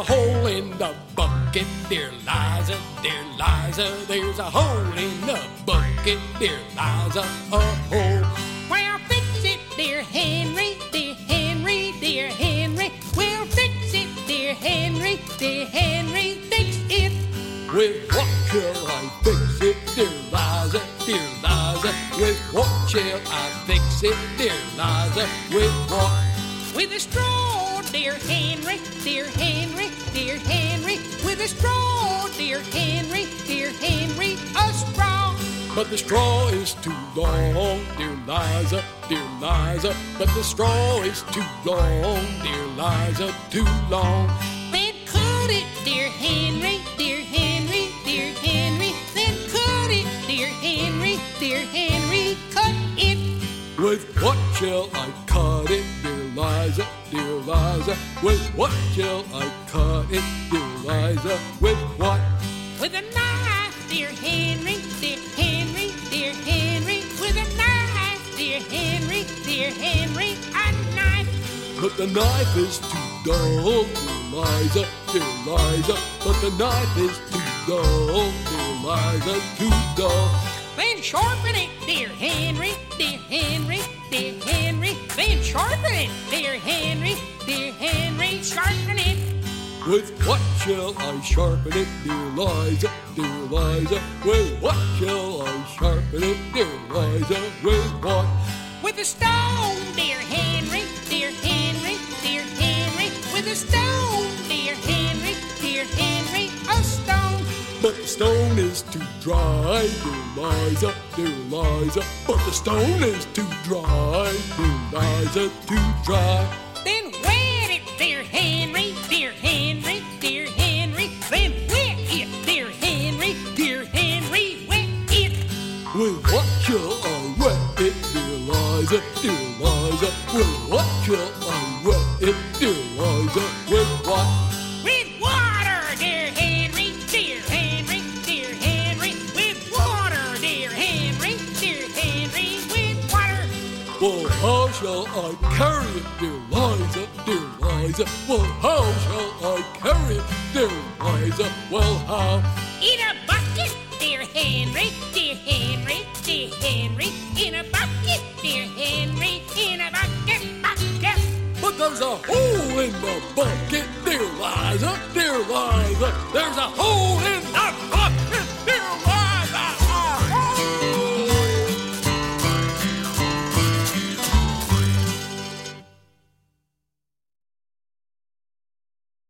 a hole in the bucket, dear Liza, dear Liza. There's a hole in the bucket, dear Liza, a hole. Well, fix it, dear Henry, dear Henry, dear Henry. Well, fix it, dear Henry, dear Henry, fix it. With what shall I fix it, dear Liza, dear Liza? With what shall I fix it, dear Liza? With what? With a straw, dear Henry, dear Henry, But the straw is too long, dear Liza, dear Liza. But the straw is too long, dear Liza, too long. Then cut it, dear Henry, dear Henry, dear Henry. Then cut it, dear Henry, dear Henry, cut it. With what shall I cut it, dear Liza, dear Liza? With what shall I cut it, dear Liza? With what? With a knife, dear Henry, But the knife is too dull, dear Liza, dear Liza. But the knife is too dull, dear Liza, too dull. Then sharpen it, dear Henry, dear Henry, dear Henry. Then sharpen it, dear Henry, dear Henry, sharpen it. With what shall I sharpen it, dear Liza, dear Liza? With what shall I sharpen it, dear Liza? With what? With a stone, dear stone is too dry, dear Liza, dear Liza. But the stone is too dry, dear Liza, too dry. Then wet it, dear Henry, dear Henry, dear Henry. Then wet it, dear Henry, dear Henry, wet it. With what shall I wet it, dear Liza, dear Liza? With what shall I wet it, dear Liza? With what? Well, how shall I carry it, dear Liza, dear Liza? Well, how shall I carry it, dear Liza? Well, how? In a bucket, dear Henry, dear Henry, dear Henry. In a bucket, dear Henry, in a bucket, bucket. But there's a hole in the bucket, dear Liza, dear Liza. There's a hole in the